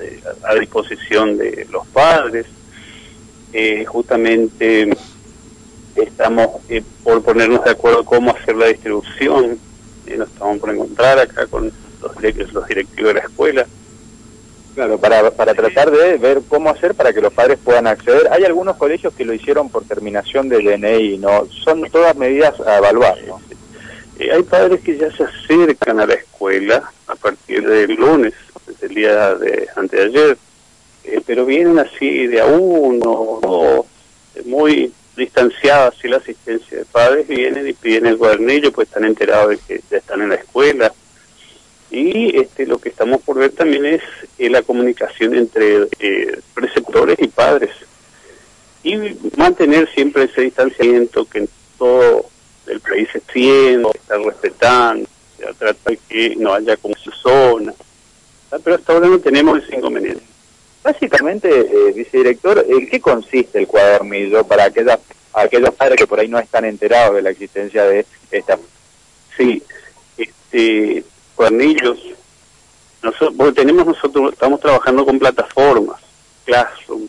eh, a disposición de los padres. Eh, justamente estamos por ponernos de acuerdo cómo hacer la distribución. nos estamos por encontrar acá con los, los directivos de la escuela. Claro, para, para tratar de ver cómo hacer para que los padres puedan acceder. Hay algunos colegios que lo hicieron por terminación de DNI, ¿no? Son todas medidas a evaluar, ¿no? Eh, hay padres que ya se acercan a la escuela a partir del lunes, desde el día de anteayer, eh, pero vienen así de a uno, o muy distanciados así la asistencia de padres, vienen y piden el cuadernillo, pues están enterados de que ya están en la escuela. Y este, lo que estamos por ver también es eh, la comunicación entre preceptores y padres. Y mantener siempre ese distanciamiento que todo el país se siente, está respetando, se trata de que no haya como su zona. Ah, pero hasta ahora no tenemos ese inconveniente. Básicamente, eh, vicedirector, ¿en qué consiste el cuadernillo para aquellas, aquellos padres que por ahí no están enterados de la existencia de esta? Sí, este, cuadernillos, nosotros, tenemos nosotros, estamos trabajando con plataformas, Classroom,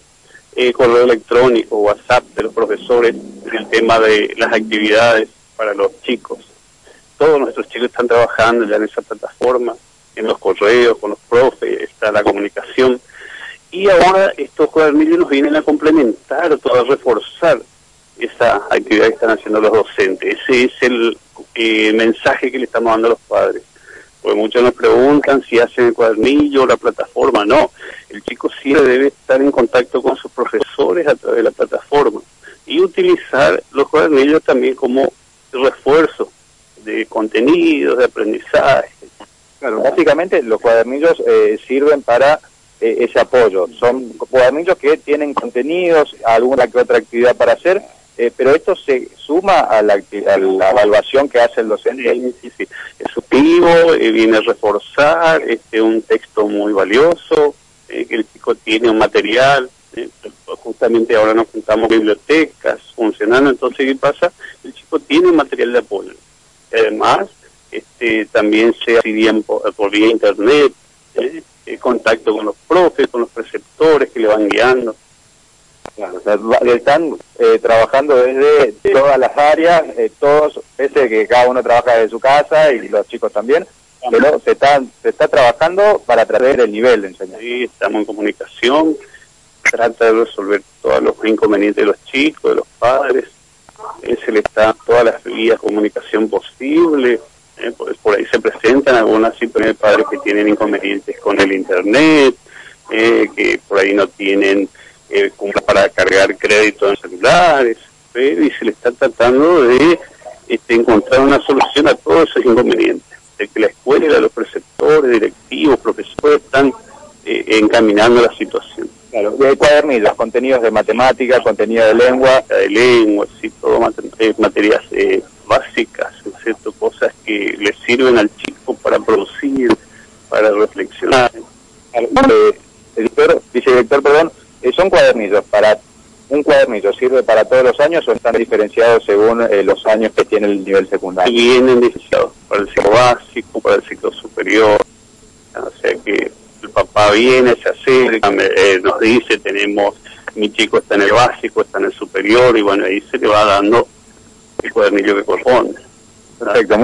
eh, correo electrónico, WhatsApp de los profesores, el tema de las actividades para los chicos. Todos nuestros chicos están trabajando ya en esa plataforma, en los correos, con los profes, está la comunicación. Y ahora estos cuadernillos nos vienen a complementar, a reforzar esa actividad que están haciendo los docentes. Ese es el eh, mensaje que le estamos dando a los padres. Porque muchos nos preguntan si hacen el cuadernillo la plataforma. No, el chico sí debe estar en contacto con sus profesores a través de la plataforma y utilizar los cuadernillos también como refuerzo de contenidos, de aprendizaje. Claro, básicamente los cuadernillos eh, sirven para eh, ese apoyo. Son cuadernillos que tienen contenidos, alguna que otra actividad para hacer, eh, pero esto se suma a la, evaluación que hace el docente. Sí, sí, sí. Es supivo, viene a reforzar este, un texto muy valioso, que el chico tiene un material justamente ahora nos juntamos bibliotecas funcionando, entonces ¿qué pasa? El chico tiene material de apoyo. Además, este, también se bien por, vía internet, ¿eh? contacto con los profes, con los preceptores que le van guiando. están eh, trabajando desde todas las áreas, eh, todos, ese que cada uno trabaja desde su casa y los chicos también, pero se está, se está trabajando para traer el nivel de enseñanza. Sí, estamos en comunicación, trata de resolver todos los inconvenientes de los chicos, de los padres, eh, se le da todas las vías de comunicación posible, eh, por, ahí se presentan algunas situaciones de padres que tienen inconvenientes con el internet, eh, que por ahí no tienen eh, para cargar crédito en celulares, pero y se le está tratando de este, encontrar una solución a todos esos inconvenientes, de que la escuela, los preceptores, directivos, profesores están encaminando la situación. Claro, y hay cuadernillos, contenidos de matemática, contenido de lengua. De lengua, sí, todo eh, materias eh, básicas, ¿cierto? Cosas que le sirven al chico para producir, para reflexionar. Eh, editor, vicedirector, perdón, eh, son cuadernillos para un cuadernillo sirve para todos los años o están diferenciados según los años que tiene el nivel secundario? Vienen diferenciados para el ciclo básico, para el ciclo superior, o sea que el papá viene, se acerca, eh, nos dice, tenemos, mi chico está en el básico, está en el superior, y bueno, ahí se le va dando el cuadernillo que corresponde. Perfecto.